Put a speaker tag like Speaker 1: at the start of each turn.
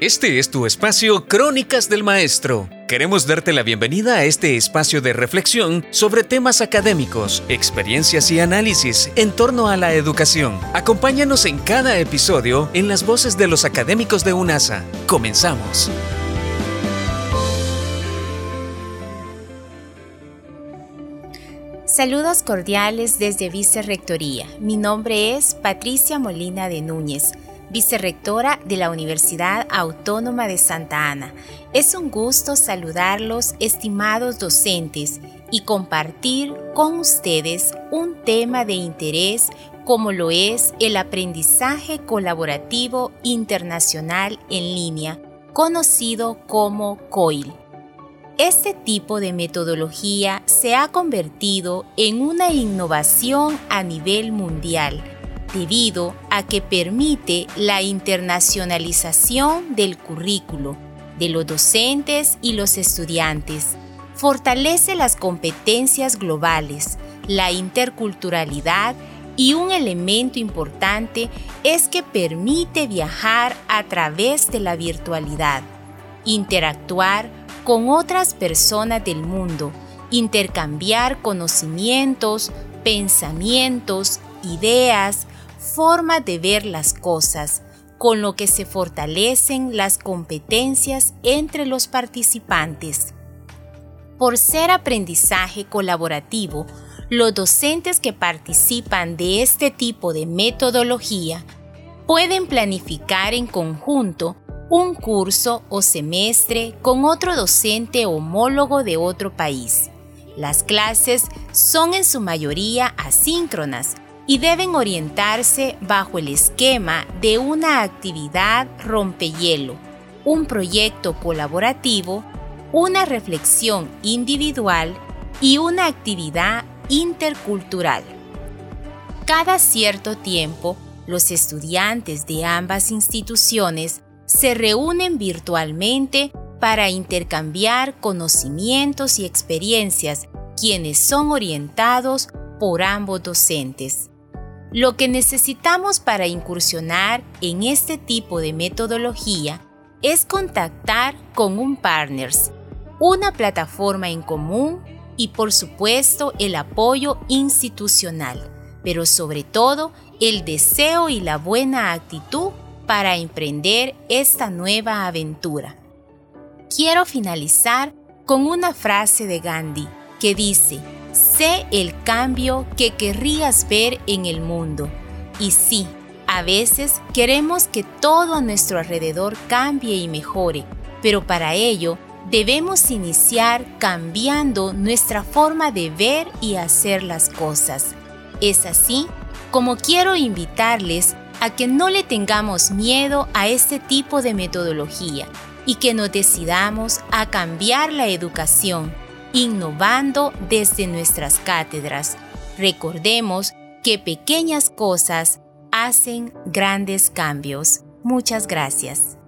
Speaker 1: Este es tu espacio Crónicas del Maestro. Queremos darte la bienvenida a este espacio de reflexión sobre temas académicos, experiencias y análisis en torno a la educación. Acompáñanos en cada episodio en las voces de los académicos de UNASA. Comenzamos.
Speaker 2: Saludos cordiales desde Vicerrectoría. Mi nombre es Patricia Molina de Núñez vicerrectora de la Universidad Autónoma de Santa Ana. Es un gusto saludarlos, estimados docentes, y compartir con ustedes un tema de interés como lo es el aprendizaje colaborativo internacional en línea, conocido como COIL. Este tipo de metodología se ha convertido en una innovación a nivel mundial debido a que permite la internacionalización del currículo de los docentes y los estudiantes, fortalece las competencias globales, la interculturalidad y un elemento importante es que permite viajar a través de la virtualidad, interactuar con otras personas del mundo, intercambiar conocimientos, pensamientos, ideas, forma de ver las cosas, con lo que se fortalecen las competencias entre los participantes. Por ser aprendizaje colaborativo, los docentes que participan de este tipo de metodología pueden planificar en conjunto un curso o semestre con otro docente homólogo de otro país. Las clases son en su mayoría asíncronas, y deben orientarse bajo el esquema de una actividad rompehielo, un proyecto colaborativo, una reflexión individual y una actividad intercultural. Cada cierto tiempo, los estudiantes de ambas instituciones se reúnen virtualmente para intercambiar conocimientos y experiencias quienes son orientados por ambos docentes. Lo que necesitamos para incursionar en este tipo de metodología es contactar con un partners, una plataforma en común y por supuesto el apoyo institucional, pero sobre todo el deseo y la buena actitud para emprender esta nueva aventura. Quiero finalizar con una frase de Gandhi que dice, Sé el cambio que querrías ver en el mundo. Y sí, a veces queremos que todo a nuestro alrededor cambie y mejore, pero para ello debemos iniciar cambiando nuestra forma de ver y hacer las cosas. Es así como quiero invitarles a que no le tengamos miedo a este tipo de metodología y que nos decidamos a cambiar la educación innovando desde nuestras cátedras. Recordemos que pequeñas cosas hacen grandes cambios. Muchas gracias.